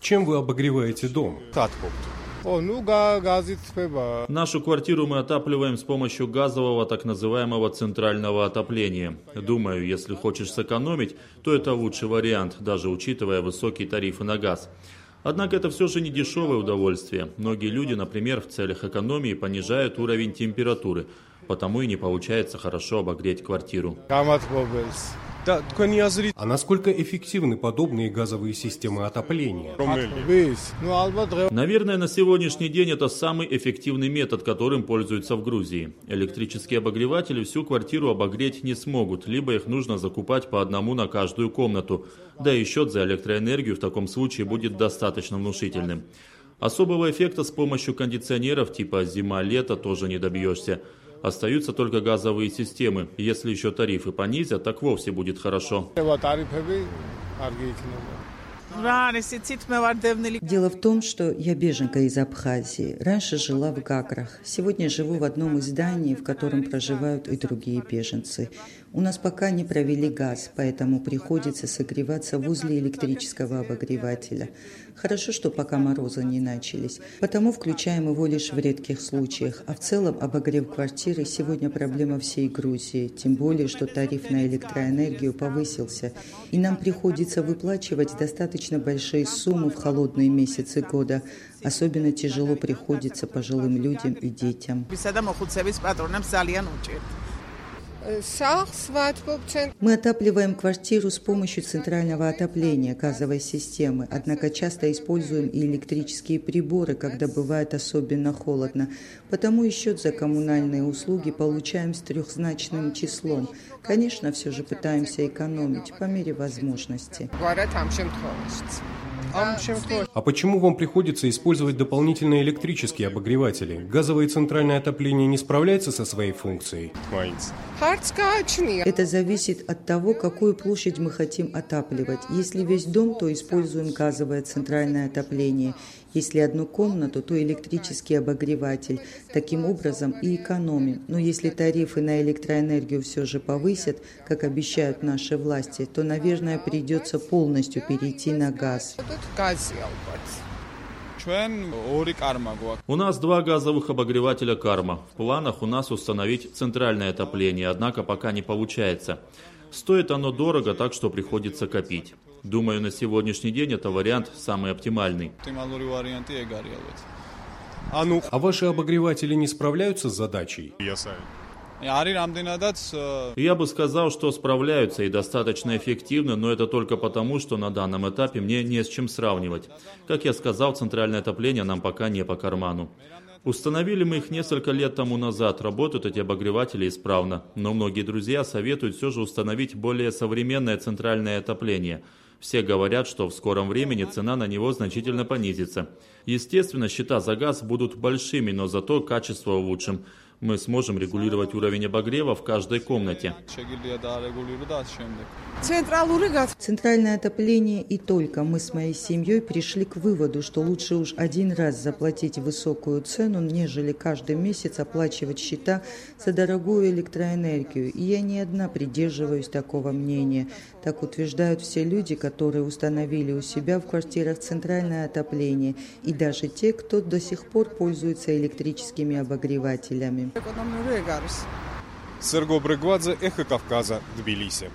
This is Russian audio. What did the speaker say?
Чем вы обогреваете дом? Нашу квартиру мы отапливаем с помощью газового так называемого центрального отопления. Думаю, если хочешь сэкономить, то это лучший вариант, даже учитывая высокие тарифы на газ. Однако это все же не дешевое удовольствие. Многие люди, например, в целях экономии понижают уровень температуры, потому и не получается хорошо обогреть квартиру. А насколько эффективны подобные газовые системы отопления? Наверное, на сегодняшний день это самый эффективный метод, которым пользуются в Грузии. Электрические обогреватели всю квартиру обогреть не смогут, либо их нужно закупать по одному на каждую комнату. Да и счет за электроэнергию в таком случае будет достаточно внушительным. Особого эффекта с помощью кондиционеров типа зима-лето тоже не добьешься. Остаются только газовые системы. Если еще тарифы понизят, так вовсе будет хорошо. Дело в том, что я беженка из Абхазии. Раньше жила в Гаграх. Сегодня живу в одном из зданий, в котором проживают и другие беженцы. У нас пока не провели газ, поэтому приходится согреваться возле электрического обогревателя. Хорошо, что пока морозы не начались, потому включаем его лишь в редких случаях. А в целом обогрев квартиры сегодня проблема всей Грузии, тем более, что тариф на электроэнергию повысился, и нам приходится выплачивать достаточно большие суммы в холодные месяцы года. Особенно тяжело приходится пожилым людям и детям. Мы отапливаем квартиру с помощью центрального отопления газовой системы, однако часто используем и электрические приборы, когда бывает особенно холодно. Потому и счет за коммунальные услуги получаем с трехзначным числом. Конечно, все же пытаемся экономить по мере возможности. А почему вам приходится использовать дополнительные электрические обогреватели? Газовое центральное отопление не справляется со своей функцией? Это зависит от того, какую площадь мы хотим отапливать. Если весь дом, то используем газовое центральное отопление. Если одну комнату, то электрический обогреватель. Таким образом и экономим. Но если тарифы на электроэнергию все же повысят, как обещают наши власти, то, наверное, придется полностью перейти на газ. У нас два газовых обогревателя «Карма». В планах у нас установить центральное отопление, однако пока не получается. Стоит оно дорого, так что приходится копить. Думаю, на сегодняшний день это вариант самый оптимальный. А, ну, а ваши обогреватели не справляются с задачей? Я бы сказал, что справляются и достаточно эффективно, но это только потому, что на данном этапе мне не с чем сравнивать. Как я сказал, центральное отопление нам пока не по карману. Установили мы их несколько лет тому назад, работают эти обогреватели исправно, но многие друзья советуют все же установить более современное центральное отопление. Все говорят, что в скором времени цена на него значительно понизится. Естественно, счета за газ будут большими, но зато качество улучшим мы сможем регулировать уровень обогрева в каждой комнате. Центральное отопление и только мы с моей семьей пришли к выводу, что лучше уж один раз заплатить высокую цену, нежели каждый месяц оплачивать счета за дорогую электроэнергию. И я не одна придерживаюсь такого мнения. Так утверждают все люди, которые установили у себя в квартирах центральное отопление, и даже те, кто до сих пор пользуется электрическими обогревателями. Серго Брыгвадзе, Эхо Кавказа, Тбилиси.